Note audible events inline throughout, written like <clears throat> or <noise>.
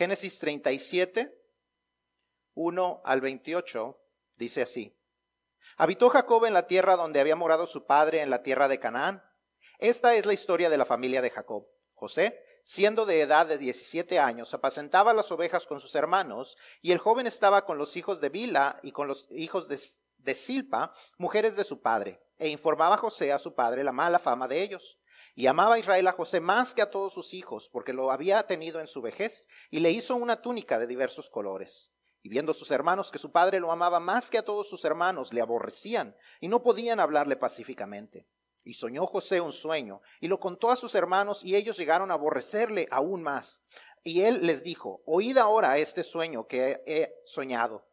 Génesis 37, 1 al 28, dice así. Habitó Jacob en la tierra donde había morado su padre, en la tierra de Canaán. Esta es la historia de la familia de Jacob. José, siendo de edad de 17 años, apacentaba las ovejas con sus hermanos, y el joven estaba con los hijos de Bila y con los hijos de, de Silpa, mujeres de su padre, e informaba José a su padre la mala fama de ellos. Y amaba Israel a José más que a todos sus hijos, porque lo había tenido en su vejez, y le hizo una túnica de diversos colores. Y viendo sus hermanos que su padre lo amaba más que a todos sus hermanos, le aborrecían y no podían hablarle pacíficamente. Y soñó José un sueño y lo contó a sus hermanos y ellos llegaron a aborrecerle aún más. Y él les dijo, oíd ahora este sueño que he soñado.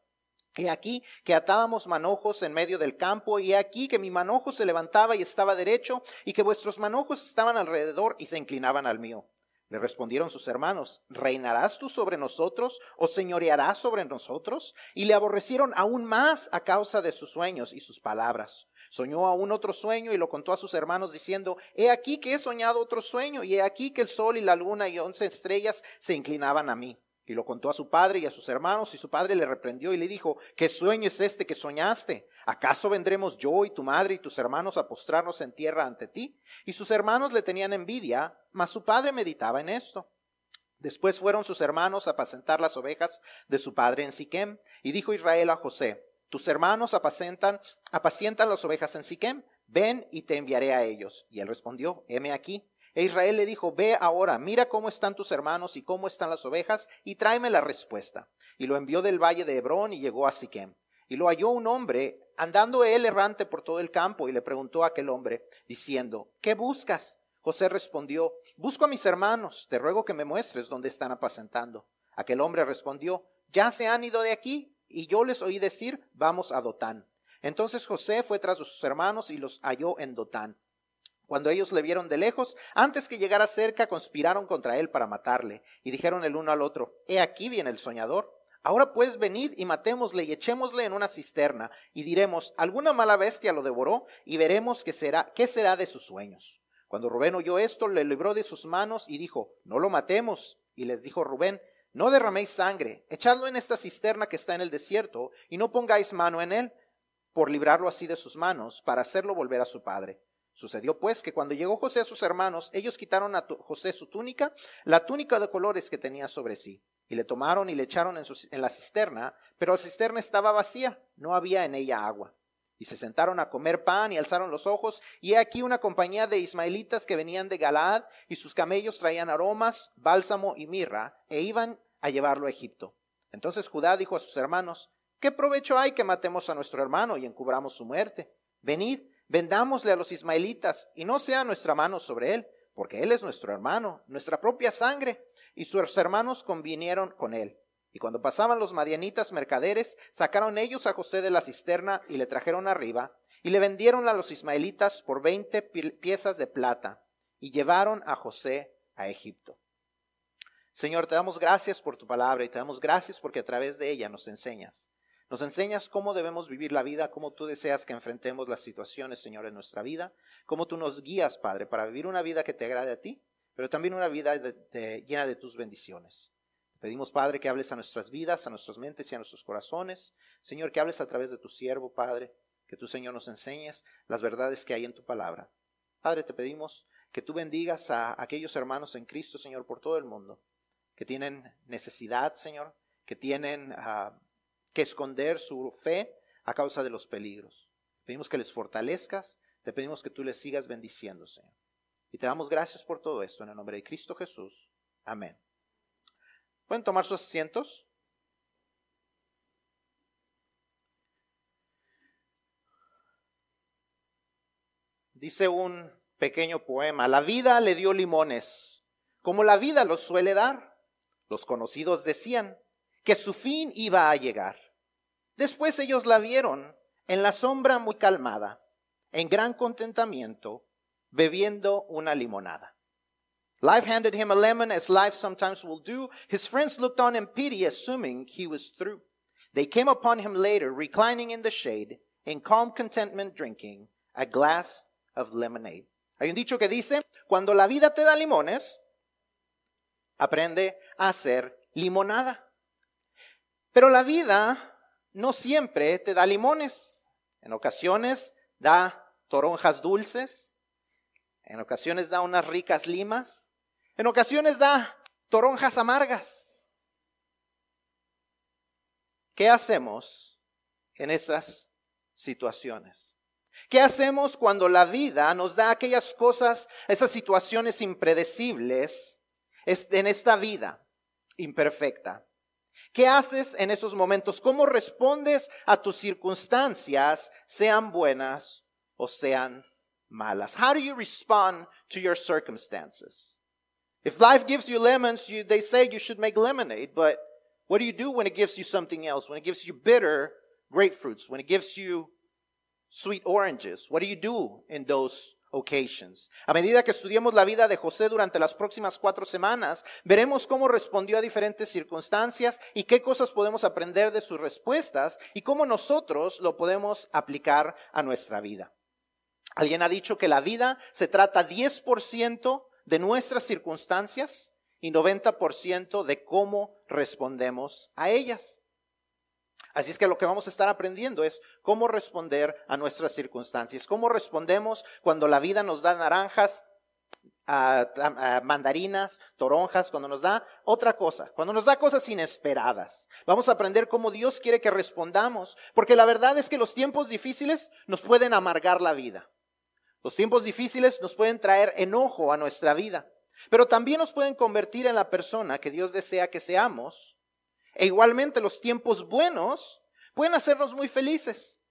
He aquí que atábamos manojos en medio del campo, y he aquí que mi manojo se levantaba y estaba derecho, y que vuestros manojos estaban alrededor y se inclinaban al mío. Le respondieron sus hermanos, ¿reinarás tú sobre nosotros o señorearás sobre nosotros? Y le aborrecieron aún más a causa de sus sueños y sus palabras. Soñó aún otro sueño y lo contó a sus hermanos diciendo, He aquí que he soñado otro sueño, y he aquí que el sol y la luna y once estrellas se inclinaban a mí. Y lo contó a su padre y a sus hermanos, y su padre le reprendió y le dijo, ¿qué sueño es este que soñaste? ¿Acaso vendremos yo y tu madre y tus hermanos a postrarnos en tierra ante ti? Y sus hermanos le tenían envidia, mas su padre meditaba en esto. Después fueron sus hermanos a apacentar las ovejas de su padre en Siquem, y dijo Israel a José, tus hermanos apacentan, apacientan las ovejas en Siquem, ven y te enviaré a ellos. Y él respondió, heme aquí. E Israel le dijo, ve ahora, mira cómo están tus hermanos y cómo están las ovejas, y tráeme la respuesta. Y lo envió del valle de Hebrón y llegó a Siquem. Y lo halló un hombre andando él errante por todo el campo y le preguntó a aquel hombre, diciendo, ¿qué buscas? José respondió, busco a mis hermanos, te ruego que me muestres dónde están apacentando. Aquel hombre respondió, ya se han ido de aquí, y yo les oí decir, vamos a Dotán. Entonces José fue tras sus hermanos y los halló en Dotán. Cuando ellos le vieron de lejos, antes que llegara cerca, conspiraron contra él para matarle, y dijeron el uno al otro, He aquí viene el soñador. Ahora pues venid y matémosle y echémosle en una cisterna, y diremos, alguna mala bestia lo devoró, y veremos qué será, qué será de sus sueños. Cuando Rubén oyó esto, le libró de sus manos y dijo, no lo matemos. Y les dijo Rubén, no derraméis sangre, echadlo en esta cisterna que está en el desierto, y no pongáis mano en él, por librarlo así de sus manos, para hacerlo volver a su padre. Sucedió pues que cuando llegó José a sus hermanos, ellos quitaron a José su túnica, la túnica de colores que tenía sobre sí y le tomaron y le echaron en, la cisterna, pero la cisterna estaba vacía, no había en ella agua. Y se sentaron a comer pan y alzaron los ojos, y he aquí una compañía de ismaelitas que venían de Galaad, y sus camellos traían aromas, bálsamo y mirra, e iban a llevarlo a Egipto. Entonces Judá dijo a sus hermanos, ¿qué provecho hay que matemos a nuestro hermano y encubramos su muerte? Venid, vendámosle a los ismaelitas, y no sea nuestra mano sobre él, porque él es nuestro hermano, nuestra propia sangre y sus hermanos convinieron con él. Y cuando pasaban los madianitas mercaderes, sacaron ellos a José de la cisterna y le trajeron arriba, y le vendieron a los ismaelitas por veinte piezas de plata, y llevaron a José a Egipto. Señor, te damos gracias por tu palabra y te damos gracias porque a través de ella nos enseñas. Nos enseñas cómo debemos vivir la vida, cómo tú deseas que enfrentemos las situaciones, Señor, en nuestra vida, cómo tú nos guías, Padre, para vivir una vida que te agrade a ti pero también una vida llena de tus bendiciones. Pedimos, Padre, que hables a nuestras vidas, a nuestras mentes y a nuestros corazones. Señor, que hables a través de tu siervo, Padre, que tú, Señor, nos enseñes las verdades que hay en tu palabra. Padre, te pedimos que tú bendigas a aquellos hermanos en Cristo, Señor, por todo el mundo, que tienen necesidad, Señor, que tienen ah, que esconder su fe a causa de los peligros. Pedimos que les fortalezcas, te pedimos que tú les sigas bendiciendo, Señor. Y te damos gracias por todo esto en el nombre de Cristo Jesús. Amén. ¿Pueden tomar sus asientos? Dice un pequeño poema, la vida le dio limones, como la vida los suele dar. Los conocidos decían que su fin iba a llegar. Después ellos la vieron en la sombra muy calmada, en gran contentamiento, bebiendo una limonada. Life handed him a lemon, as life sometimes will do. His friends looked on in pity, assuming he was through. They came upon him later, reclining in the shade, in calm contentment, drinking a glass of lemonade. Hay un dicho que dice, cuando la vida te da limones, aprende a hacer limonada. Pero la vida no siempre te da limones. En ocasiones da toronjas dulces. En ocasiones da unas ricas limas. En ocasiones da toronjas amargas. ¿Qué hacemos en esas situaciones? ¿Qué hacemos cuando la vida nos da aquellas cosas, esas situaciones impredecibles en esta vida imperfecta? ¿Qué haces en esos momentos? ¿Cómo respondes a tus circunstancias, sean buenas o sean malas? How do you respond to your circumstances? If life gives you lemons, you, they say you should make lemonade, but what do you do when it gives you something else? When it gives you bitter grapefruits, when it gives you sweet oranges. What do you do in those A medida que estudiemos la vida de José durante las próximas cuatro semanas, veremos cómo respondió a diferentes circunstancias y qué cosas podemos aprender de sus respuestas y cómo nosotros lo podemos aplicar a nuestra vida. Alguien ha dicho que la vida se trata 10% de nuestras circunstancias y 90% de cómo respondemos a ellas. Así es que lo que vamos a estar aprendiendo es cómo responder a nuestras circunstancias, cómo respondemos cuando la vida nos da naranjas, mandarinas, toronjas, cuando nos da otra cosa, cuando nos da cosas inesperadas. Vamos a aprender cómo Dios quiere que respondamos, porque la verdad es que los tiempos difíciles nos pueden amargar la vida. Los tiempos difíciles nos pueden traer enojo a nuestra vida, pero también nos pueden convertir en la persona que Dios desea que seamos e igualmente los tiempos buenos pueden hacernos muy felices,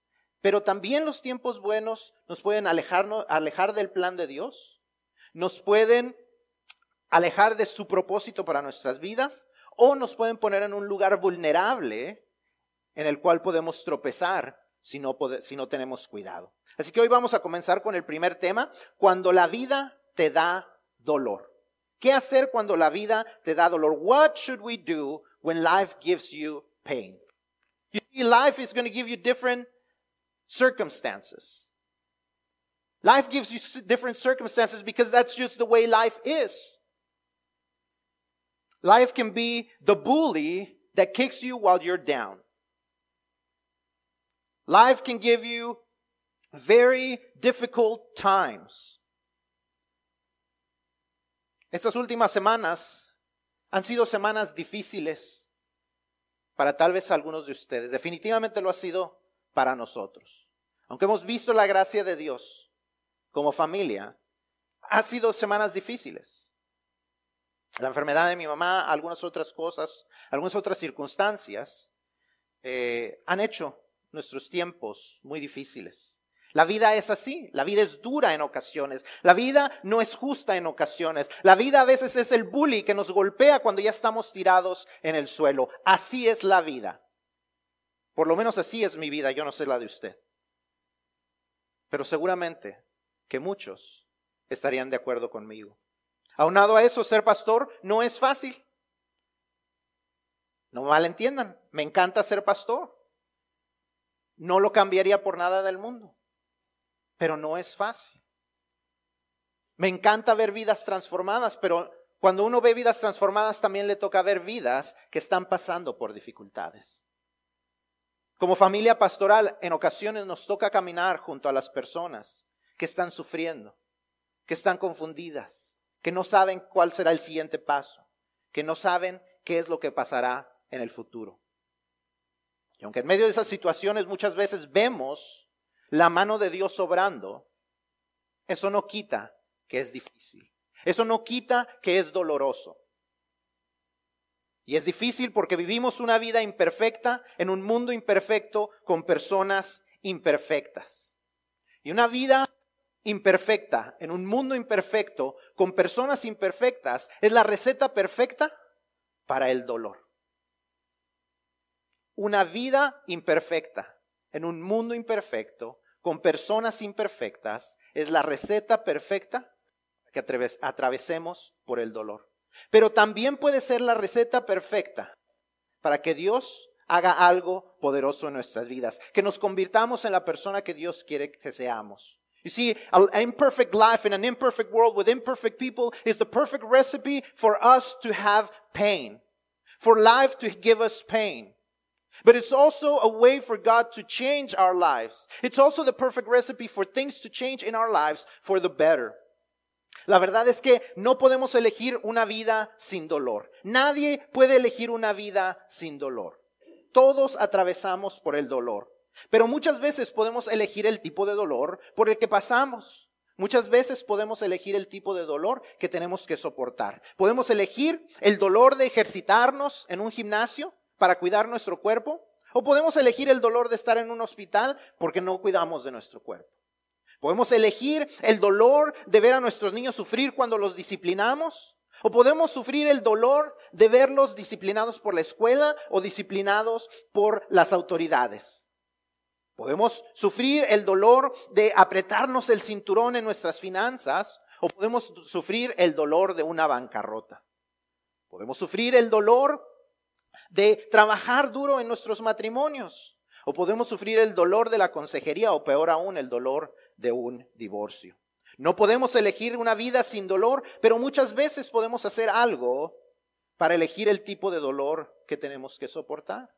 pero también los tiempos buenos nos pueden alejarnos, alejar del plan de Dios, nos pueden alejar de su propósito para nuestras vidas o nos pueden poner en un lugar vulnerable en el cual podemos tropezar si no, si no tenemos cuidado. Así que hoy vamos a comenzar con el primer tema, cuando la vida te da dolor. ¿Qué hacer cuando la vida te da dolor? What should we do when life gives you pain. You see, life is going to give you different circumstances. Life gives you different circumstances because that's just the way life is. Life can be the bully that kicks you while you're down. Life can give you very difficult times. Estas últimas semanas Han sido semanas difíciles para tal vez algunos de ustedes. Definitivamente lo ha sido para nosotros. Aunque hemos visto la gracia de Dios como familia, ha sido semanas difíciles. La enfermedad de mi mamá, algunas otras cosas, algunas otras circunstancias eh, han hecho nuestros tiempos muy difíciles. La vida es así, la vida es dura en ocasiones, la vida no es justa en ocasiones, la vida a veces es el bully que nos golpea cuando ya estamos tirados en el suelo. Así es la vida. Por lo menos así es mi vida, yo no sé la de usted. Pero seguramente que muchos estarían de acuerdo conmigo. Aunado a eso, ser pastor no es fácil. No malentiendan, me encanta ser pastor. No lo cambiaría por nada del mundo pero no es fácil. Me encanta ver vidas transformadas, pero cuando uno ve vidas transformadas también le toca ver vidas que están pasando por dificultades. Como familia pastoral, en ocasiones nos toca caminar junto a las personas que están sufriendo, que están confundidas, que no saben cuál será el siguiente paso, que no saben qué es lo que pasará en el futuro. Y aunque en medio de esas situaciones muchas veces vemos la mano de Dios obrando, eso no quita que es difícil. Eso no quita que es doloroso. Y es difícil porque vivimos una vida imperfecta en un mundo imperfecto con personas imperfectas. Y una vida imperfecta en un mundo imperfecto con personas imperfectas es la receta perfecta para el dolor. Una vida imperfecta en un mundo imperfecto, con personas imperfectas, es la receta perfecta que atravesemos por el dolor. Pero también puede ser la receta perfecta para que Dios haga algo poderoso en nuestras vidas, que nos convirtamos en la persona que Dios quiere que seamos. You see, an imperfect life in an imperfect world with imperfect people is the perfect recipe for us to have pain. for life to give us pain. But it's also a way for God to change our lives. It's also the perfect recipe for things to change in our lives for the better. La verdad es que no podemos elegir una vida sin dolor. Nadie puede elegir una vida sin dolor. Todos atravesamos por el dolor. Pero muchas veces podemos elegir el tipo de dolor por el que pasamos. Muchas veces podemos elegir el tipo de dolor que tenemos que soportar. Podemos elegir el dolor de ejercitarnos en un gimnasio para cuidar nuestro cuerpo. O podemos elegir el dolor de estar en un hospital porque no cuidamos de nuestro cuerpo. Podemos elegir el dolor de ver a nuestros niños sufrir cuando los disciplinamos. O podemos sufrir el dolor de verlos disciplinados por la escuela o disciplinados por las autoridades. Podemos sufrir el dolor de apretarnos el cinturón en nuestras finanzas o podemos sufrir el dolor de una bancarrota. Podemos sufrir el dolor de trabajar duro en nuestros matrimonios o podemos sufrir el dolor de la consejería o peor aún el dolor de un divorcio. No podemos elegir una vida sin dolor, pero muchas veces podemos hacer algo para elegir el tipo de dolor que tenemos que soportar.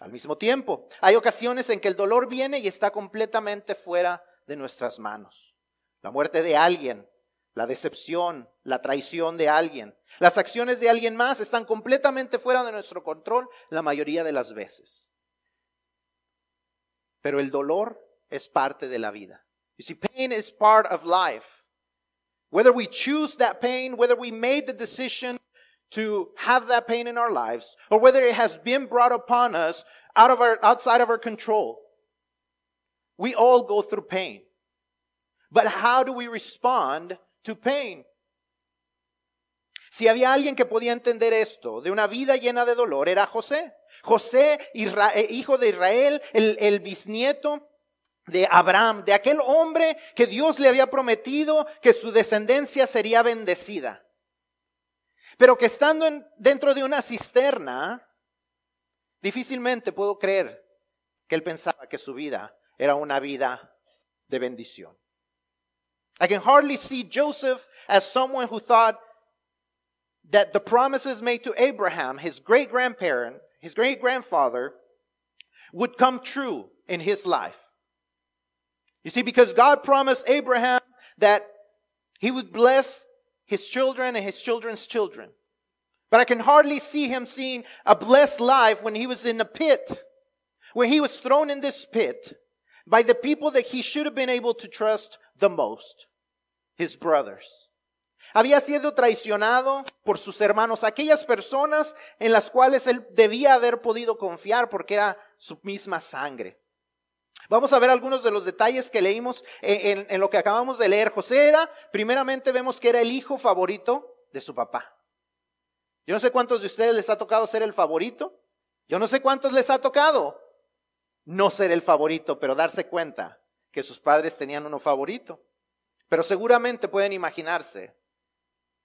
Al mismo tiempo, hay ocasiones en que el dolor viene y está completamente fuera de nuestras manos. La muerte de alguien, la decepción, la traición de alguien, las acciones de alguien más están completamente fuera de nuestro control la mayoría de las veces. Pero el dolor es parte de la vida. You see, pain is part of life. Whether we choose that pain, whether we made the decision to have that pain in our lives, or whether it has been brought upon us out of our, outside of our control, we all go through pain. But how do we respond to pain? Si había alguien que podía entender esto de una vida llena de dolor, era José. José, eh, hijo de Israel, el, el bisnieto de Abraham, de aquel hombre que Dios le había prometido que su descendencia sería bendecida. Pero que estando dentro de una cisterna, difícilmente puedo creer que él pensaba que su vida era una vida de bendición. I can hardly see Joseph as someone who thought that the promises made to Abraham, his great grandparent, his great grandfather, would come true in his life. You see, because God promised Abraham that he would bless his children and his children's children. But I can hardly see him seeing a blessed life when he was in a pit, when he was thrown in this pit by the people that he should have been able to trust the most, his brothers. Había sido traicionado por sus hermanos, aquellas personas en las cuales él debía haber podido confiar porque era su misma sangre. Vamos a ver algunos de los detalles que leímos en, en, lo que acabamos de leer. José era, primeramente vemos que era el hijo favorito de su papá. Yo no sé cuántos de ustedes les ha tocado ser el favorito. Yo no sé cuántos les ha tocado no ser el favorito, pero darse cuenta que sus padres tenían uno favorito. Pero seguramente pueden imaginarse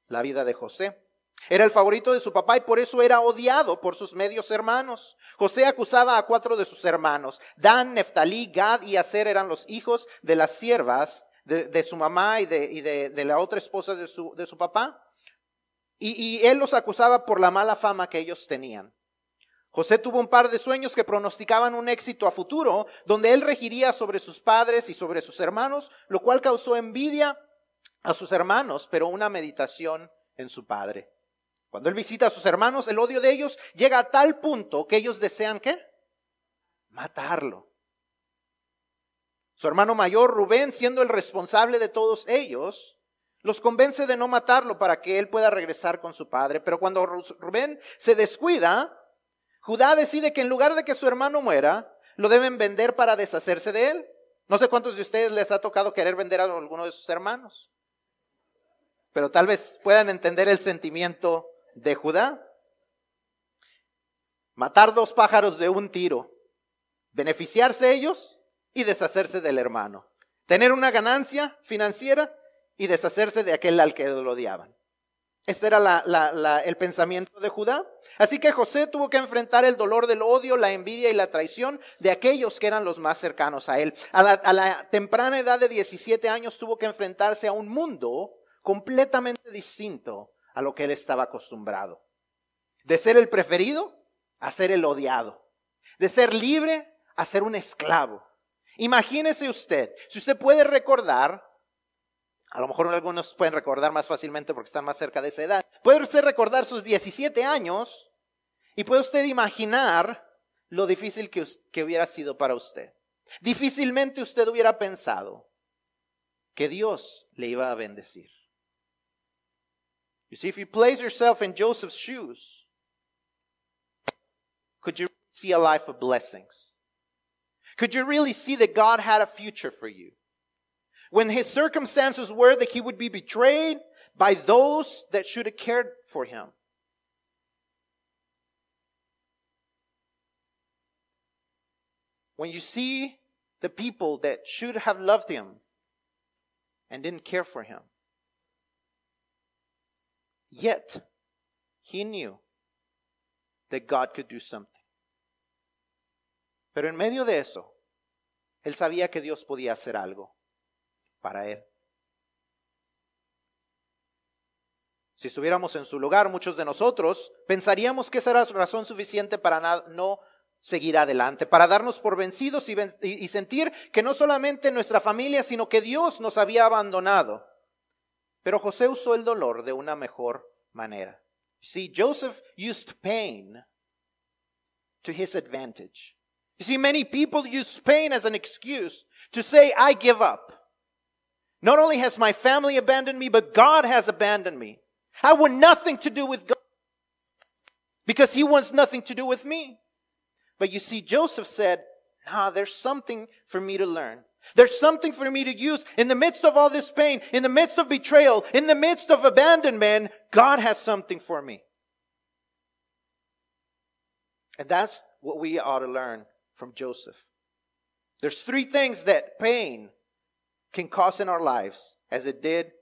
la vida de José. Era el favorito de su papá y por eso era odiado por sus medios hermanos. José acusaba a cuatro de sus hermanos. Dan, Neftalí, Gad y Aser eran los hijos de las siervas de, su mamá y, de, la otra esposa de su, su papá. Y él los acusaba por la mala fama que ellos tenían. José tuvo un par de sueños que pronosticaban un éxito a futuro, donde él regiría sobre sus padres y sobre sus hermanos, lo cual causó envidia a sus hermanos, pero una meditación en su padre. Cuando él visita a sus hermanos, el odio de ellos llega a tal punto que ellos desean qué? Matarlo. Su hermano mayor, Rubén, siendo el responsable de todos ellos, los convence de no matarlo para que él pueda regresar con su padre. Pero cuando Rubén se descuida, Judá decide que en lugar de que su hermano muera, lo deben vender para deshacerse de él. No sé cuántos de ustedes les ha tocado querer vender a alguno de sus hermanos, pero tal vez puedan entender el sentimiento de Judá. Matar dos pájaros de un tiro, beneficiarse ellos y deshacerse del hermano. Tener una ganancia financiera y deshacerse de aquel al que lo odiaban. Este era el pensamiento de Judá. Así que José tuvo que enfrentar el dolor del odio, la envidia y la traición de aquellos que eran los más cercanos a él. A la, a la temprana edad de 17 años tuvo que enfrentarse a un mundo completamente distinto a lo que él estaba acostumbrado. De ser el preferido a ser el odiado. De ser libre a ser un esclavo. Imagínese usted, si usted puede recordar, a lo mejor algunos pueden recordar más fácilmente porque están más cerca de esa edad, puede usted recordar sus 17 años y puede usted imaginar lo difícil que, que hubiera sido para usted. Difícilmente usted hubiera pensado que Dios le iba a bendecir. You see, if you place yourself in Joseph's shoes, could you see a life of blessings? Could you really see that God had a future for you? When his circumstances were that he would be betrayed by those that should have cared for him. When you see the people that should have loved him and didn't care for him. Yet, he knew that God could do something. Pero en medio de eso, él sabía que Dios podía hacer algo para él. Si estuviéramos en su lugar, muchos de nosotros pensaríamos que esa era razón suficiente para no seguir adelante, para darnos por vencidos y, sentir que no solamente nuestra familia, sino que Dios nos había abandonado. Pero José usó el dolor de una mejor manera. See, Joseph used pain to his advantage. You see, many people use pain as an excuse to say, I give up. Not only has my family abandoned me, but God has abandoned me. I want nothing to do with God because he wants nothing to do with me. But you see, Joseph said, nah, there's something for me to learn. There's something for me to use in the midst of all this pain, in the midst of betrayal, in the midst of abandonment. God has something for me. And that's what we ought to learn from Joseph. There's three things that pain can cause in our lives, as it did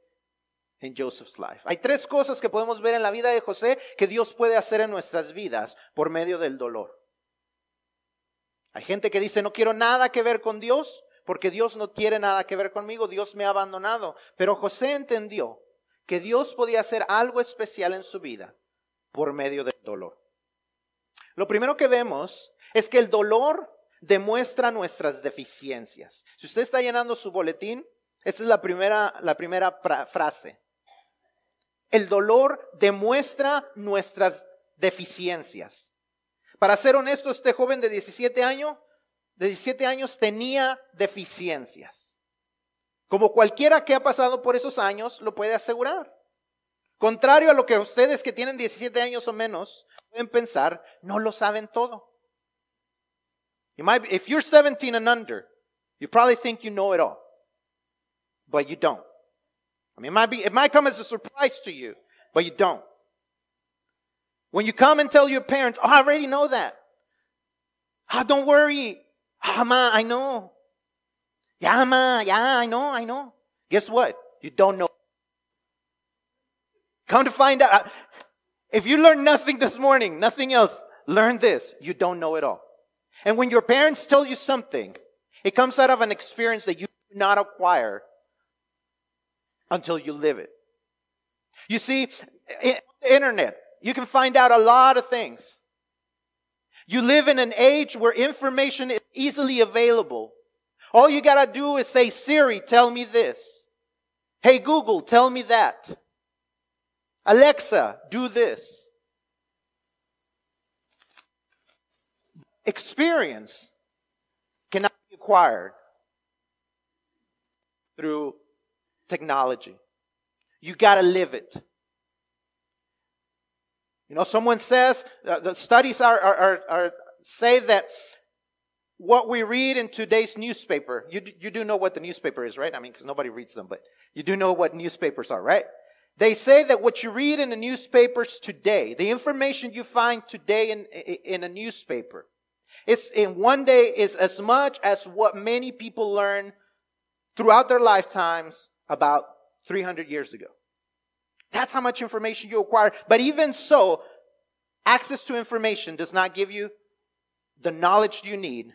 in Joseph's life. Hay tres cosas que podemos ver en la vida de José que Dios puede hacer en nuestras vidas por medio del dolor. Hay gente que dice, no quiero nada que ver con Dios, porque Dios no quiere nada que ver conmigo, Dios me ha abandonado. Pero José entendió que Dios podía hacer algo especial en su vida por medio del dolor. Lo primero que vemos es que el dolor demuestra nuestras deficiencias. Si usted está llenando su boletín, esa es la primera, la primera frase. El dolor demuestra nuestras deficiencias. Para ser honesto, este joven de 17 años, de 17 años tenía deficiencias. Como cualquiera que ha pasado por esos años lo puede asegurar. Contrario a lo que ustedes que tienen 17 años o menos pueden pensar, no lo saben todo. You might, be if you're 17 and under, you probably think you know it all, but you don't. I mean, it might be, it might come as a surprise to you, but you don't. When you come and tell your parents, oh, I already know that. Oh, don't worry. Ah, ma, I know. Yeah, ma, yeah, I know, I know. Guess what? You don't know. Come to find out, if you learn nothing this morning, nothing else, learn this. You don't know it all. And when your parents tell you something, it comes out of an experience that you do not acquire until you live it. You see, in the internet, you can find out a lot of things. You live in an age where information is easily available. All you gotta do is say, Siri, tell me this. Hey Google, tell me that. Alexa, do this. Experience cannot be acquired through technology. You got to live it. You know, someone says, uh, the studies are, are, are, are, say that what we read in today's newspaper, you, you do know what the newspaper is, right? I mean, because nobody reads them, but you do know what newspapers are, right? They say that what you read in the newspapers today, the information you find today in, in a newspaper, it's in one day is as much as what many people learn throughout their lifetimes about 300 years ago. That's how much information you acquire. But even so, access to information does not give you the knowledge you need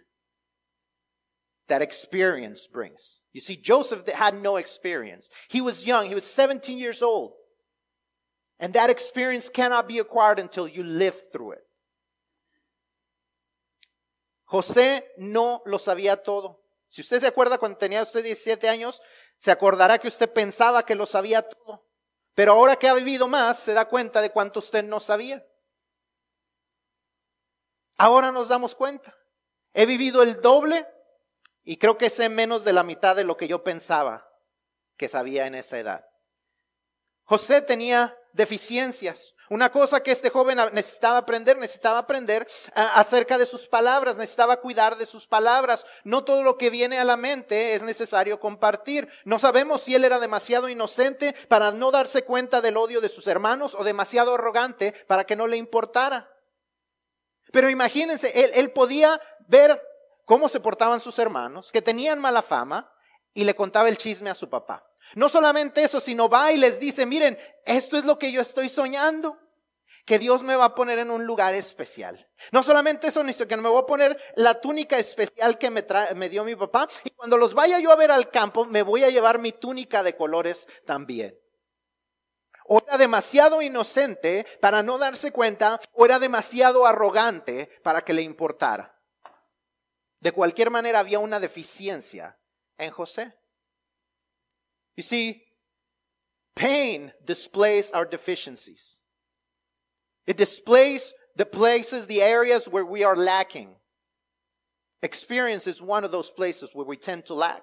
that experience brings. You see, Joseph had no experience. He was young. He was 17 years old. And that experience cannot be acquired until you live through it. José no lo sabía todo. Si usted se acuerda cuando tenía usted 17 años, se acordará que usted pensaba que lo sabía todo. Pero ahora que ha vivido más, se da cuenta de cuánto usted no sabía. Ahora nos damos cuenta. He vivido el doble y creo que sé menos de la mitad de lo que yo pensaba que sabía en esa edad. José tenía deficiencias. Una cosa que este joven necesitaba aprender, necesitaba aprender acerca de sus palabras, necesitaba cuidar de sus palabras. No todo lo que viene a la mente es necesario compartir. No sabemos si él era demasiado inocente para no darse cuenta del odio de sus hermanos o demasiado arrogante para que no le importara. Pero imagínense, él, él podía ver cómo se portaban sus hermanos, que tenían mala fama, y le contaba el chisme a su papá. No solamente eso, sino va y les dice, miren, esto es lo que yo estoy soñando, que Dios me va a poner en un lugar especial. No solamente eso, sino que me voy a poner la túnica especial que me, me dio mi papá, y cuando los vaya yo a ver al campo, me voy a llevar mi túnica de colores también. O era demasiado inocente para no darse cuenta, o era demasiado arrogante para que le importara. De cualquier manera había una deficiencia en José. You see, pain displays our deficiencies. It displays the places, the areas where we are lacking. Experience is one of those places where we tend to lack.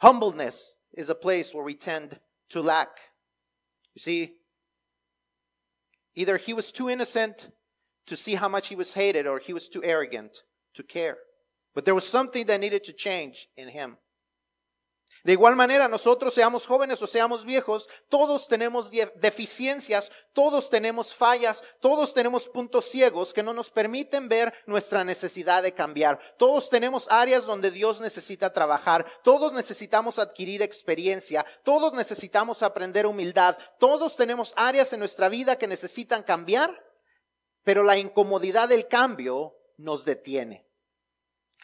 Humbleness is a place where we tend to lack. You see, either he was too innocent to see how much he was hated or he was too arrogant to care. But there was something that needed to change in him. De igual manera, nosotros seamos jóvenes o seamos viejos, todos tenemos deficiencias, todos tenemos fallas, todos tenemos puntos ciegos que no nos permiten ver nuestra necesidad de cambiar. Todos tenemos áreas donde Dios necesita trabajar, todos necesitamos adquirir experiencia, todos necesitamos aprender humildad, todos tenemos áreas en nuestra vida que necesitan cambiar, pero la incomodidad del cambio nos detiene.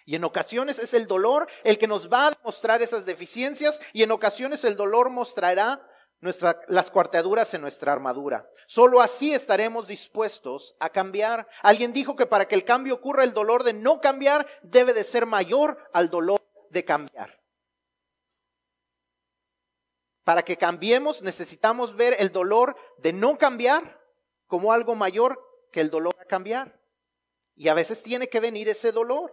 Y en ocasiones es el dolor el que nos va a mostrar esas deficiencias y en ocasiones el dolor mostrará nuestra, las cuarteaduras en nuestra armadura. Solo así estaremos dispuestos a cambiar. Alguien dijo que para que el cambio ocurra el dolor de no cambiar debe de ser mayor al dolor de cambiar. Para que cambiemos necesitamos ver el dolor de no cambiar como algo mayor que el dolor a cambiar. Y a veces tiene que venir ese dolor.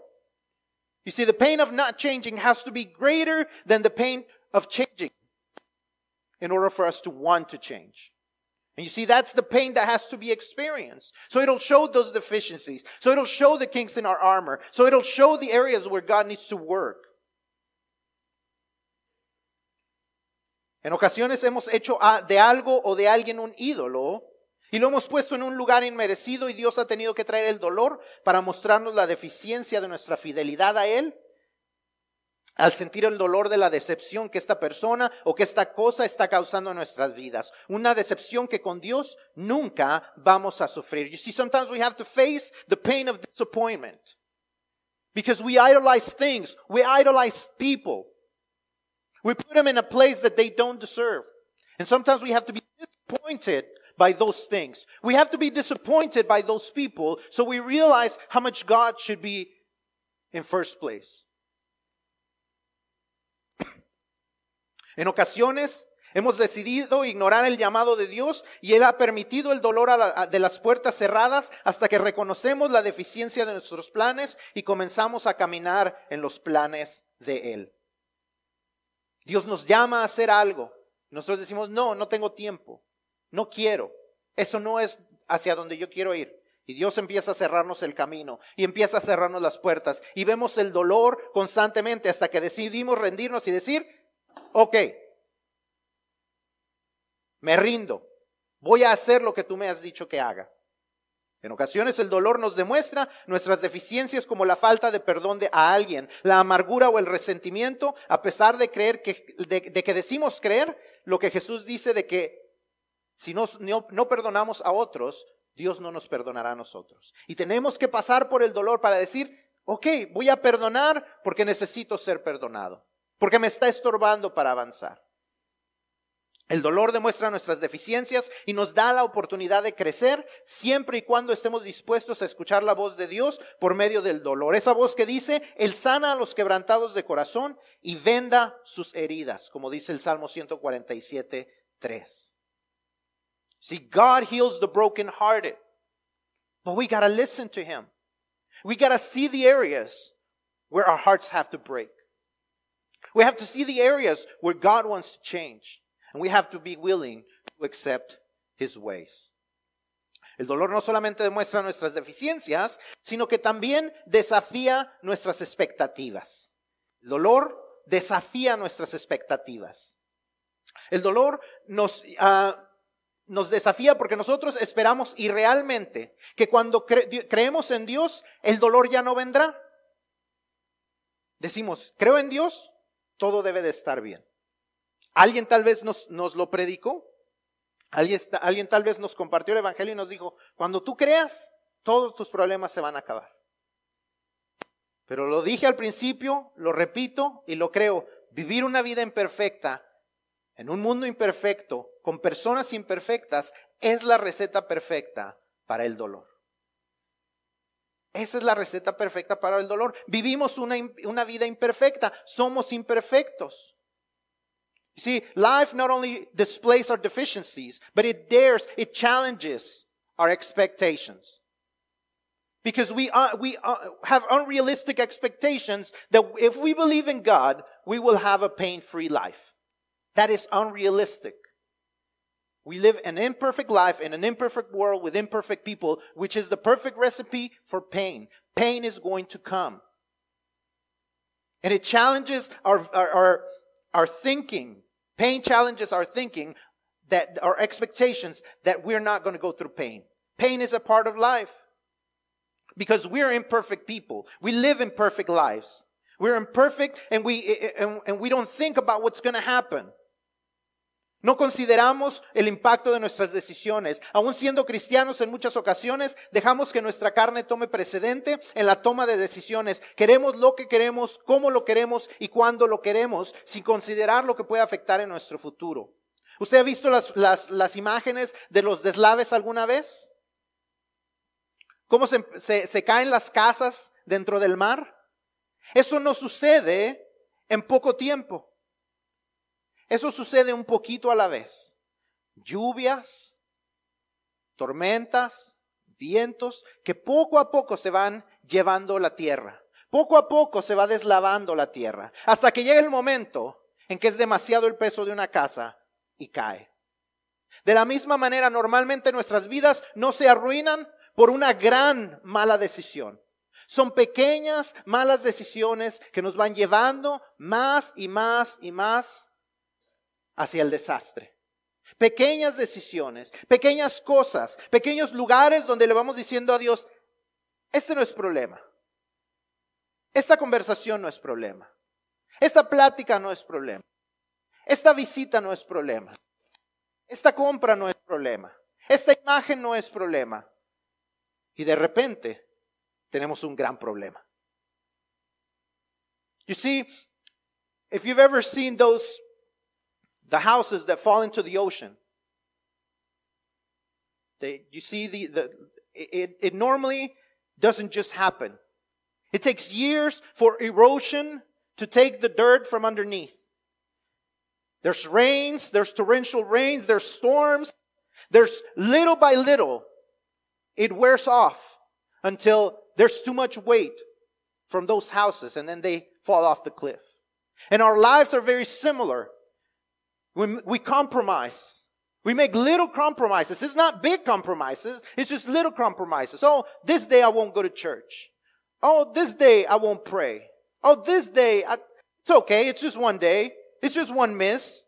You see, the pain of not changing has to be greater than the pain of changing in order for us to want to change. And you see, that's the pain that has to be experienced. So it'll show those deficiencies. So it'll show the kinks in our armor. So it'll show the areas where God needs to work. En ocasiones hemos hecho de algo o de alguien un ídolo Y lo hemos puesto en un lugar inmerecido y Dios ha tenido que traer el dolor para mostrarnos la deficiencia de nuestra fidelidad a Él. Al sentir el dolor de la decepción que esta persona o que esta cosa está causando en nuestras vidas. Una decepción que con Dios nunca vamos a sufrir. You see, sometimes we have to face the pain of disappointment. Because we idolize things. We idolize people. We put them in a place that they don't deserve. And sometimes we have to be disappointed by those things. We have to be disappointed by those people so we realize how much God should be in first place. <clears throat> En ocasiones hemos decidido ignorar el llamado de Dios y Él ha permitido el dolor de las puertas cerradas hasta que reconocemos la deficiencia de nuestros planes y comenzamos a caminar en los planes de Él. Dios nos llama a hacer algo. Nosotros decimos, no, no tengo tiempo. No quiero. Eso no es hacia donde yo quiero ir. Y Dios empieza a cerrarnos el camino y empieza a cerrarnos las puertas. Y vemos el dolor constantemente hasta que decidimos rendirnos y decir, ok, me rindo, voy a hacer lo que tú me has dicho que haga. En ocasiones el dolor nos demuestra nuestras deficiencias como la falta de perdón de a alguien, la amargura o el resentimiento, a pesar de creer que, de que decimos creer lo que Jesús dice de que si no, no, perdonamos a otros, Dios no nos perdonará a nosotros. Y tenemos que pasar por el dolor para decir, ok, voy a perdonar porque necesito ser perdonado, porque me está estorbando para avanzar. El dolor demuestra nuestras deficiencias y nos da la oportunidad de crecer siempre y cuando estemos dispuestos a escuchar la voz de Dios por medio del dolor. Esa voz que dice, Él sana a los quebrantados de corazón y venda sus heridas, como dice el Salmo 147, 3. See, God heals the brokenhearted, but we gotta listen to Him. We gotta see the areas where our hearts have to break. We have to see the areas where God wants to change. And we have to be willing to accept his ways. El dolor no solamente demuestra nuestras deficiencias, sino que también desafía nuestras expectativas. El dolor desafía nuestras expectativas. El dolor nos, uh, nos desafía porque nosotros esperamos irrealmente que cuando cre creemos en Dios, el dolor ya no vendrá. Decimos, creo en Dios, todo debe de estar bien. Alguien tal vez nos, nos lo predicó. Alguien, alguien tal vez nos compartió el Evangelio y nos dijo, cuando tú creas, todos tus problemas se van a acabar. Pero lo dije al principio, lo repito y lo creo. Vivir una vida imperfecta en un mundo imperfecto, con personas imperfectas, es la receta perfecta para el dolor. Esa es la receta perfecta para el dolor. Vivimos una, una vida imperfecta, somos imperfectos. You see, life not only displays our deficiencies, but it dares, it challenges our expectations. Because we, uh, we uh, have unrealistic expectations that if we believe in God, we will have a pain free life. That is unrealistic. We live an imperfect life in an imperfect world with imperfect people, which is the perfect recipe for pain. Pain is going to come. And it challenges our, our, our, our thinking. Pain challenges our thinking that our expectations that we're not going to go through pain. Pain is a part of life because we're imperfect people. We live imperfect lives. We're imperfect and we, and, and we don't think about what's going to happen. No consideramos el impacto de nuestras decisiones. Aún siendo cristianos en muchas ocasiones, dejamos que nuestra carne tome precedente en la toma de decisiones. Queremos lo que queremos, cómo lo queremos y cuándo lo queremos, sin considerar lo que puede afectar en nuestro futuro. ¿Usted ha visto las, las, las imágenes de los deslaves alguna vez? ¿Cómo se, se, se caen las casas dentro del mar? Eso no sucede en poco tiempo. Eso sucede un poquito a la vez. Lluvias, tormentas, vientos, que poco a poco se van llevando la tierra. Poco a poco se va deslavando la tierra, hasta que llega el momento en que es demasiado el peso de una casa y cae. De la misma manera, normalmente nuestras vidas no se arruinan por una gran mala decisión. Son pequeñas malas decisiones que nos van llevando más y más y más hacia el desastre. Pequeñas decisiones, pequeñas cosas, pequeños lugares donde le vamos diciendo a Dios, este no es problema. Esta conversación no es problema. Esta plática no es problema. Esta visita no es problema. Esta compra no es problema. Esta imagen no es problema. Y de repente tenemos un gran problema. You see, if you've ever seen those the houses that fall into the ocean. They, you see, the, the, it, it normally doesn't just happen. It takes years for erosion to take the dirt from underneath. There's rains, there's torrential rains, there's storms. There's little by little, it wears off until there's too much weight from those houses and then they fall off the cliff. And our lives are very similar. We, we compromise. We make little compromises. It's not big compromises. It's just little compromises. Oh, this day I won't go to church. Oh, this day I won't pray. Oh, this day, I, it's okay. It's just one day. It's just one miss.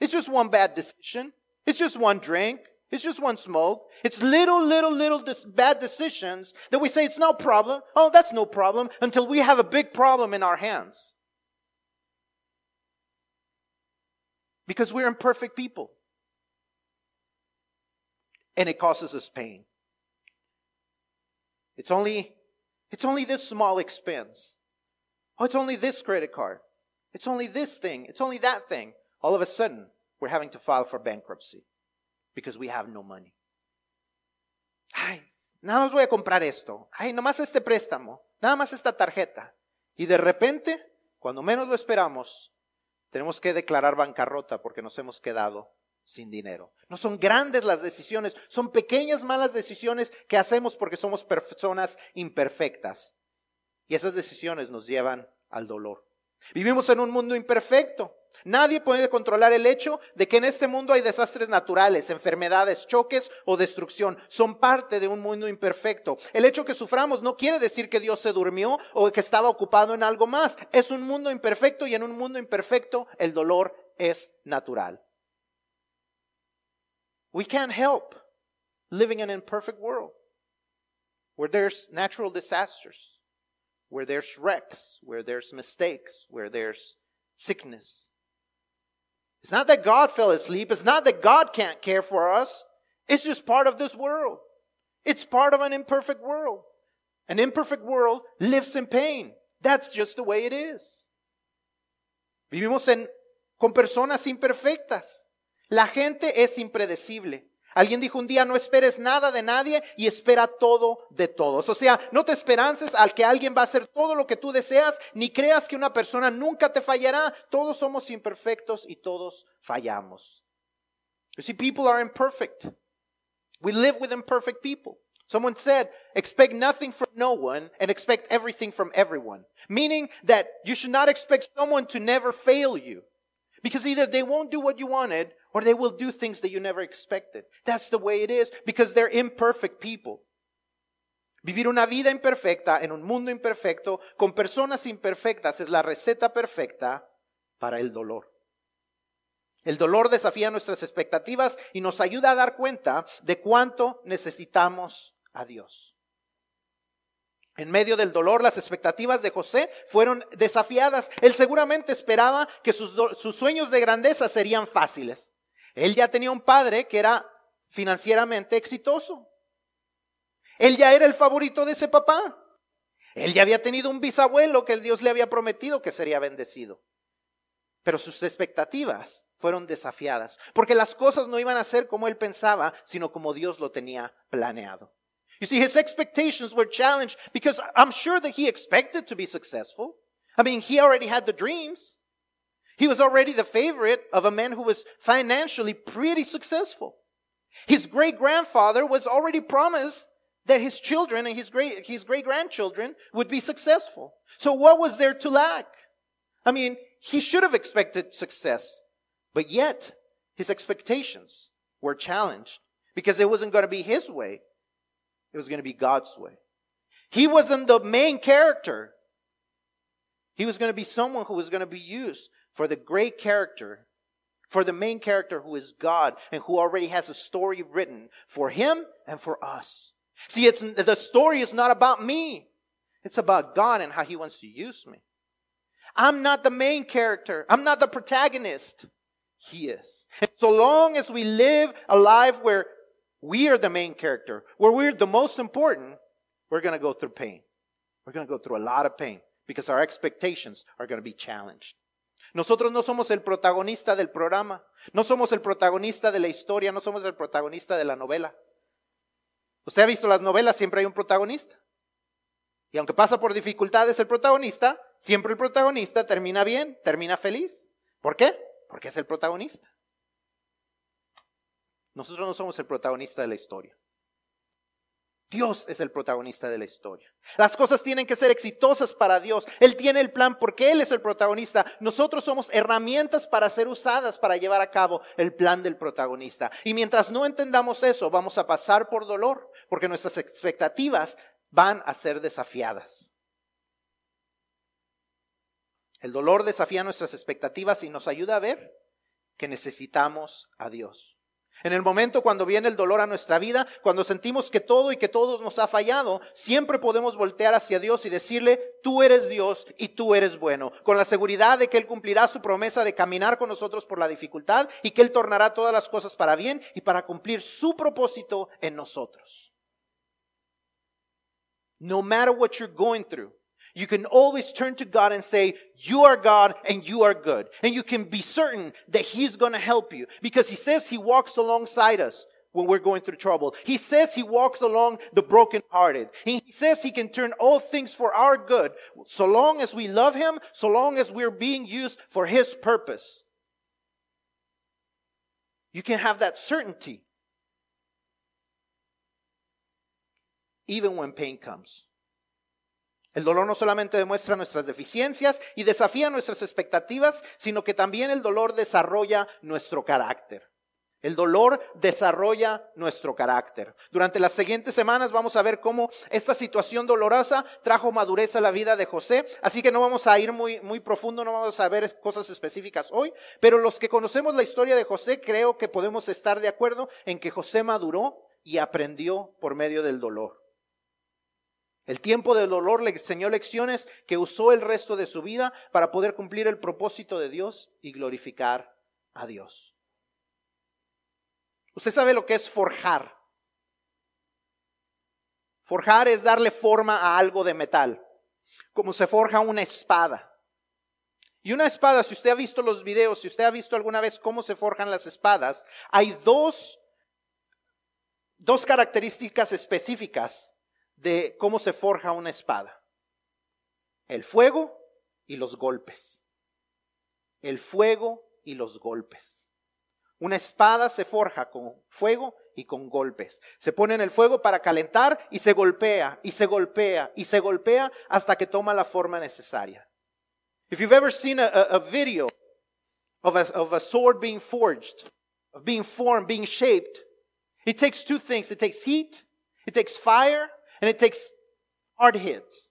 It's just one bad decision. It's just one drink. It's just one smoke. It's little, little, little dis- bad decisions that we say it's no problem. Oh, that's no problem until we have a big problem in our hands. Because we're imperfect people. And it causes us pain. It's only, it's only this small expense. Oh, it's only this credit card. It's only this thing. It's only that thing. All of a sudden, we're having to file for bankruptcy because we have no money. Ay, nada más voy a comprar esto. Ay, nomás este préstamo. Nada más esta tarjeta. Y de repente, cuando menos lo esperamos, tenemos que declarar bancarrota porque nos hemos quedado sin dinero. No son grandes las decisiones, son pequeñas malas decisiones que hacemos porque somos personas imperfectas. Y esas decisiones nos llevan al dolor. Vivimos en un mundo imperfecto. Nadie puede controlar el hecho de que en este mundo hay desastres naturales, enfermedades, choques o destrucción. Son parte de un mundo imperfecto. El hecho que suframos no quiere decir que Dios se durmió o que estaba ocupado en algo más. Es un mundo imperfecto y en un mundo imperfecto el dolor es natural. We can't help living in an imperfect world where there's natural disasters, where there's wrecks, where there's mistakes, where there's sickness. It's not that God fell asleep. It's not that God can't care for us. It's just part of this world. It's part of an imperfect world. An imperfect world lives in pain. That's just the way it is. Vivimos en, con personas imperfectas. La gente es impredecible. Alguien dijo un día, no esperes nada de nadie y espera todo de todos. O sea, no te esperances al que alguien va a hacer todo lo que tú deseas, ni creas que una persona nunca te fallará. Todos somos imperfectos y todos fallamos. You see, people are imperfect. We live with imperfect people. Someone said, expect nothing from no one and expect everything from everyone. Meaning that you should not expect someone to never fail you. Because either they won't do what you wanted or they will do things that you never expected. That's the way it is because they're imperfect people. Vivir una vida imperfecta en un mundo imperfecto con personas imperfectas es la receta perfecta para el dolor. El dolor desafía nuestras expectativas y nos ayuda a dar cuenta de cuánto necesitamos a Dios. En medio del dolor, las expectativas de José fueron desafiadas. Él seguramente esperaba que sus, sus sueños de grandeza serían fáciles. Él ya tenía un padre que era financieramente exitoso. Él ya era el favorito de ese papá. Él ya había tenido un bisabuelo que el Dios le había prometido que sería bendecido. Pero sus expectativas fueron desafiadas, porque las cosas no iban a ser como él pensaba, sino como Dios lo tenía planeado. You see, his expectations were challenged because I'm sure that he expected to be successful. I mean, he already had the dreams. He was already the favorite of a man who was financially pretty successful. His great grandfather was already promised that his children and his great, his great grandchildren would be successful. So what was there to lack? I mean, he should have expected success, but yet his expectations were challenged because it wasn't going to be his way. It was going to be God's way. He wasn't the main character. He was going to be someone who was going to be used for the great character, for the main character who is God and who already has a story written for him and for us. See, it's, the story is not about me. It's about God and how he wants to use me. I'm not the main character. I'm not the protagonist. He is. And so long as we live a life where we are the main character, where we're the most important, we're going to go through pain. We're going to go through a lot of pain because our expectations are going to be challenged. Nosotros no somos el protagonista del programa, no somos el protagonista de la historia, no somos el protagonista de la novela. Usted ha visto las novelas, siempre hay un protagonista. Y aunque pasa por dificultades el protagonista, siempre el protagonista termina bien, termina feliz. ¿Por qué? Porque es el protagonista. Nosotros no somos el protagonista de la historia. Dios es el protagonista de la historia. Las cosas tienen que ser exitosas para Dios. Él tiene el plan porque Él es el protagonista. Nosotros somos herramientas para ser usadas para llevar a cabo el plan del protagonista. Y mientras no entendamos eso, vamos a pasar por dolor porque nuestras expectativas van a ser desafiadas. El dolor desafía nuestras expectativas y nos ayuda a ver que necesitamos a Dios. En el momento cuando viene el dolor a nuestra vida, cuando sentimos que todo y que todos nos ha fallado, siempre podemos voltear hacia Dios y decirle, tú eres Dios y tú eres bueno, con la seguridad de que Él cumplirá su promesa de caminar con nosotros por la dificultad y que Él tornará todas las cosas para bien y para cumplir su propósito en nosotros. No matter what you're going through, You can always turn to God and say, you are God and you are good. And you can be certain that He's going to help you because He says He walks alongside us when we're going through trouble. He says He walks along the brokenhearted. He says He can turn all things for our good so long as we love Him, so long as we're being used for His purpose. You can have that certainty even when pain comes. El dolor no solamente demuestra nuestras deficiencias y desafía nuestras expectativas, sino que también el dolor desarrolla nuestro carácter. El dolor desarrolla nuestro carácter. Durante las siguientes semanas vamos a ver cómo esta situación dolorosa trajo madurez a la vida de José. Así que no vamos a ir muy, muy profundo, no vamos a ver cosas específicas hoy. Pero los que conocemos la historia de José, creo que podemos estar de acuerdo en que José maduró y aprendió por medio del dolor. El tiempo del dolor le enseñó lecciones que usó el resto de su vida para poder cumplir el propósito de Dios y glorificar a Dios. Usted sabe lo que es forjar. Forjar es darle forma a algo de metal, como se forja una espada. Y una espada, si usted ha visto los videos, si usted ha visto alguna vez cómo se forjan las espadas, hay dos, dos características específicas de cómo se forja una espada. El fuego y los golpes. El fuego y los golpes. Una espada se forja con fuego y con golpes. Se pone en el fuego para calentar y se golpea y se golpea y se golpea hasta que toma la forma necesaria. If you've ever seen a, video of a, of a sword being forged, of being formed, being shaped, it takes two things. It takes heat, it takes fire, and it takes hard hits.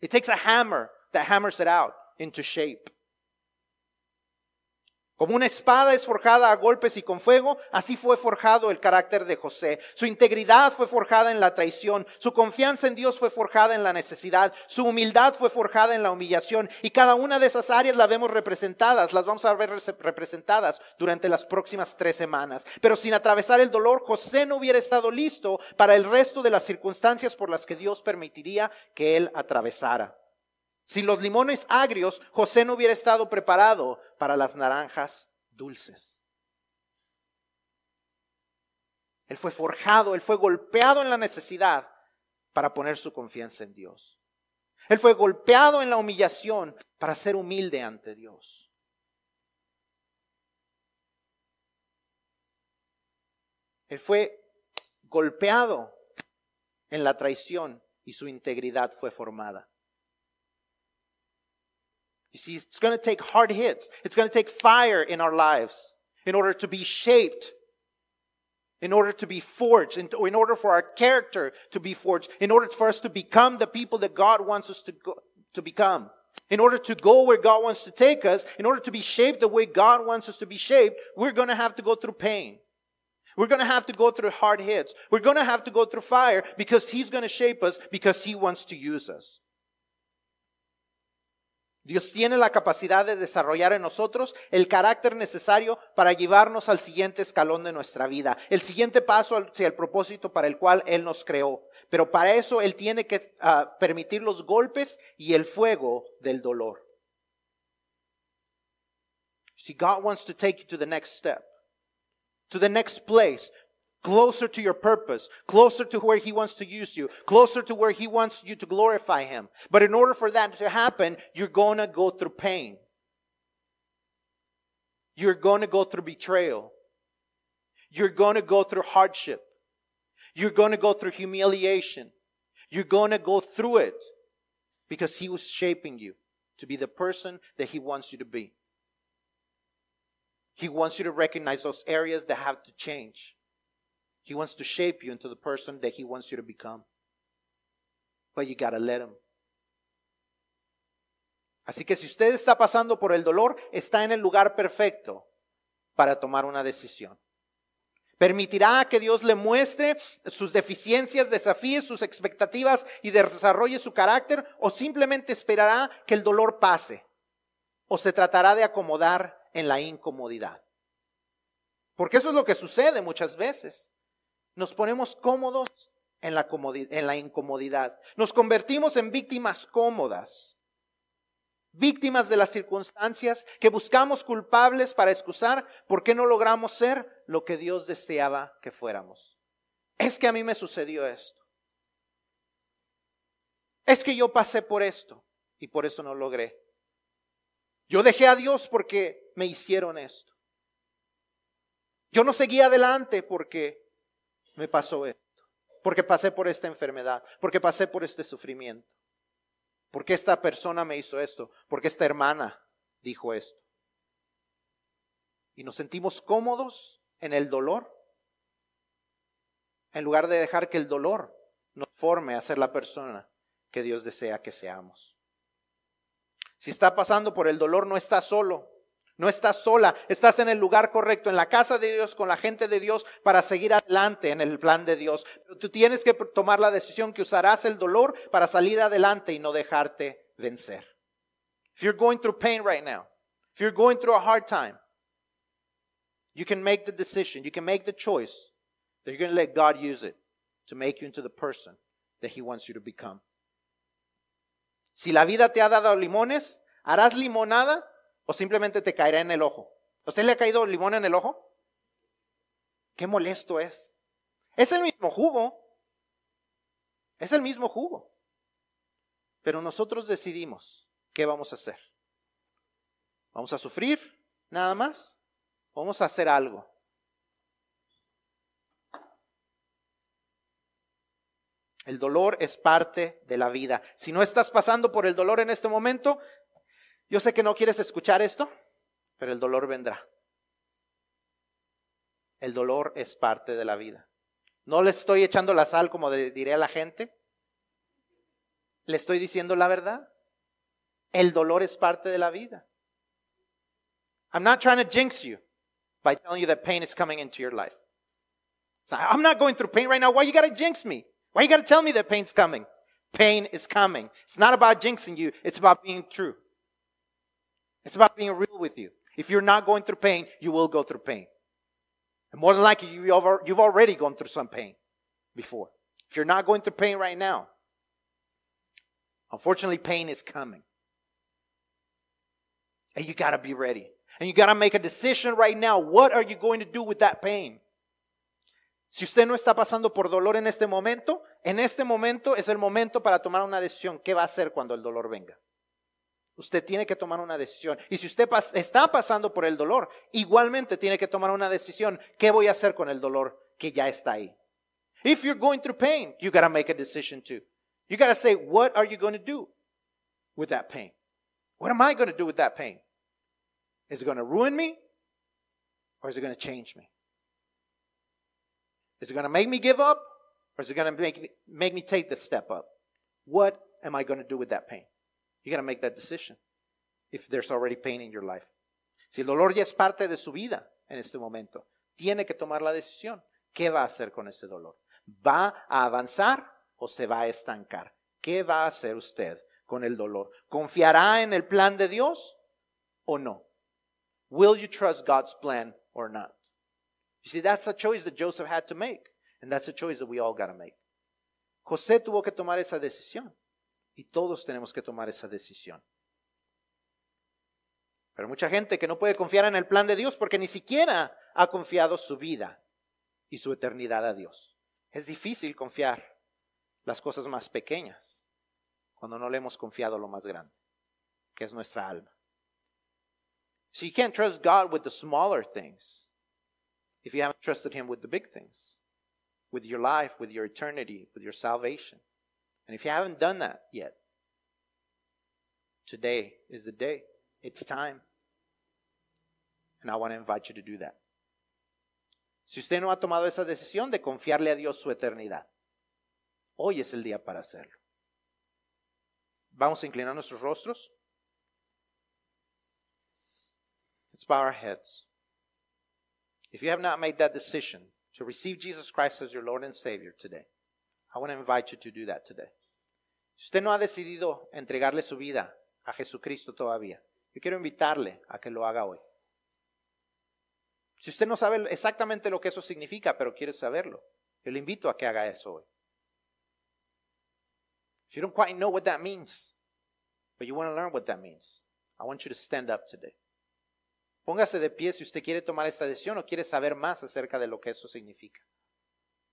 It takes a hammer that hammers it out into shape. Como una espada es forjada a golpes y con fuego, así fue forjado el carácter de José. Su integridad fue forjada en la traición, su confianza en Dios fue forjada en la necesidad, su humildad fue forjada en la humillación y cada una de esas áreas las vemos representadas, las vamos a ver representadas durante las próximas tres semanas. Pero sin atravesar el dolor, José no hubiera estado listo para el resto de las circunstancias por las que Dios permitiría que él atravesara. Sin los limones agrios, José no hubiera estado preparado para las naranjas dulces. Él fue forjado, él fue golpeado en la necesidad para poner su confianza en Dios. Él fue golpeado en la humillación para ser humilde ante Dios. Él fue golpeado en la traición y su integridad fue formada. You see, it's going to take hard hits. It's going to take fire in our lives in order to be shaped, in order to be forged, in, order for our character to be forged, in order for us to become the people that God wants us to, go, to become. In order to go where God wants to take us, in order to be shaped the way God wants us to be shaped, we're going to have to go through pain. We're going to have to go through hard hits. We're going to have to go through fire because He's going to shape us because He wants to use us. Dios tiene la capacidad de desarrollar en nosotros el carácter necesario para llevarnos al siguiente escalón de nuestra vida, el siguiente paso hacia el propósito para el cual Él nos creó. Pero para eso Él tiene que uh, permitir los golpes y el fuego del dolor. See, God wants to take you to the next step, to the next place, closer to your purpose, closer to where He wants to use you, closer to where He wants you to glorify Him. But in order for that to happen, you're going to go through pain. You're going to go through betrayal. You're going to go through hardship. You're going to go through humiliation. You're going to go through it because He was shaping you to be the person that He wants you to be. He wants you to recognize those areas that have to change. He wants to shape you into the person that He wants you to become. But you gotta let Him. Así que si usted está pasando por el dolor, está en el lugar perfecto para tomar una decisión. Permitirá que Dios le muestre sus deficiencias, desafíe sus expectativas y desarrolle su carácter o simplemente esperará que el dolor pase o se tratará de acomodar en la incomodidad. Porque eso es lo que sucede muchas veces. Nos ponemos cómodos en la, incomodidad. Nos convertimos en víctimas cómodas, víctimas de las circunstancias que buscamos culpables para excusar por qué no logramos ser lo que Dios deseaba que fuéramos. Es que a mí me sucedió esto. Es que yo pasé por esto y por eso no logré. Yo dejé a Dios porque me hicieron esto. Yo no seguí adelante porque me pasó esto porque pasé por esta enfermedad, porque pasé por este sufrimiento, porque esta persona me hizo esto, porque esta hermana dijo esto. Y nos sentimos cómodos en el dolor, en lugar de dejar que el dolor nos forme a ser la persona que Dios desea que seamos. Si está pasando por el dolor, no está solo. No estás sola, estás en el lugar correcto, en la casa de Dios, con la gente de Dios, para seguir adelante en el plan de Dios. Tú tienes que tomar la decisión que usarás el dolor para salir adelante y no dejarte vencer. If you're going through pain right now, if you're going through a hard time, you can make the decision, you can make the choice that you're going to let God use it to make you into the person that He wants you to become. Si la vida te ha dado limones, harás limonada o simplemente te caerá en el ojo. ¿A usted le ha caído limón en el ojo? Qué molesto es. Es el mismo jugo. Es el mismo jugo. Pero nosotros decidimos qué vamos a hacer. ¿Vamos a sufrir nada más? ¿Vamos a hacer algo? El dolor es parte de la vida. Si no estás pasando por el dolor en este momento, yo sé que no quieres escuchar esto, pero el dolor vendrá. El dolor es parte de la vida. No le estoy echando la sal como diré a la gente. Le estoy diciendo la verdad. El dolor es parte de la vida. I'm not trying to jinx you by telling you that pain is coming into your life. I'm not going through pain right now. Why you gotta jinx me? Why you gotta tell me that pain's coming? Pain is coming. It's not about jinxing you. It's about being true. It's about being real with you. If you're not going through pain, you will go through pain. And more than likely, you've already gone through some pain before. If you're not going through pain right now, unfortunately, pain is coming. And you got to be ready. And you got to make a decision right now. What are you going to do with that pain? Si usted no está pasando por dolor en este momento, en este momento es el momento para tomar una decisión. ¿Qué va a hacer cuando el dolor venga? Usted tiene que tomar una decisión. Y si usted está pasando por el dolor, igualmente tiene que tomar una decisión. ¿Qué voy a hacer con el dolor que ya está ahí? If you're going through pain, you got to make a decision too. You got to say, what are you going to do with that pain? What am I going to do with that pain? Is it going to ruin me? Or is it going to change me? Is it going to make me give up? Or is it going to make me, make me take the step up? What am I going to do with that pain? You got to make that decision if there's already pain in your life. Si el dolor ya es parte de su vida en este momento, tiene que tomar la decisión. ¿Qué va a hacer con ese dolor? ¿Va a avanzar o se va a estancar? ¿Qué va a hacer usted con el dolor? ¿Confiará en el plan de Dios o no? Will you trust God's plan or not? You see, that's a choice that Joseph had to make. And that's a choice that we all got to make. José tuvo que tomar esa decisión. Y todos tenemos que tomar esa decisión. Pero mucha gente que no puede confiar en el plan de Dios porque ni siquiera ha confiado su vida y su eternidad a Dios. Es difícil confiar las cosas más pequeñas cuando no le hemos confiado lo más grande, que es nuestra alma. So you can't trust God with the smaller things if you haven't trusted Him with the big things, with your life, with your eternity, with your salvation. And if you haven't done that yet, today is the day. It's time. And I want to invite you to do that. Si usted no ha tomado esa decisión de confiarle a Dios su eternidad, hoy es el día para hacerlo. Vamos a inclinar nuestros rostros. Let's bow our heads. If you have not made that decision to receive Jesus Christ as your Lord and Savior today, I want to invite you to do that today. Si usted no ha decidido entregarle su vida a Jesucristo todavía, yo quiero invitarle a que lo haga hoy. Si usted no sabe exactamente lo que eso significa, pero quiere saberlo, yo le invito a que haga eso hoy. If you don't quite know what that means, but you want to learn what that means, I want you to stand up today. Póngase de pie si usted quiere tomar esta decisión o quiere saber más acerca de lo que eso significa.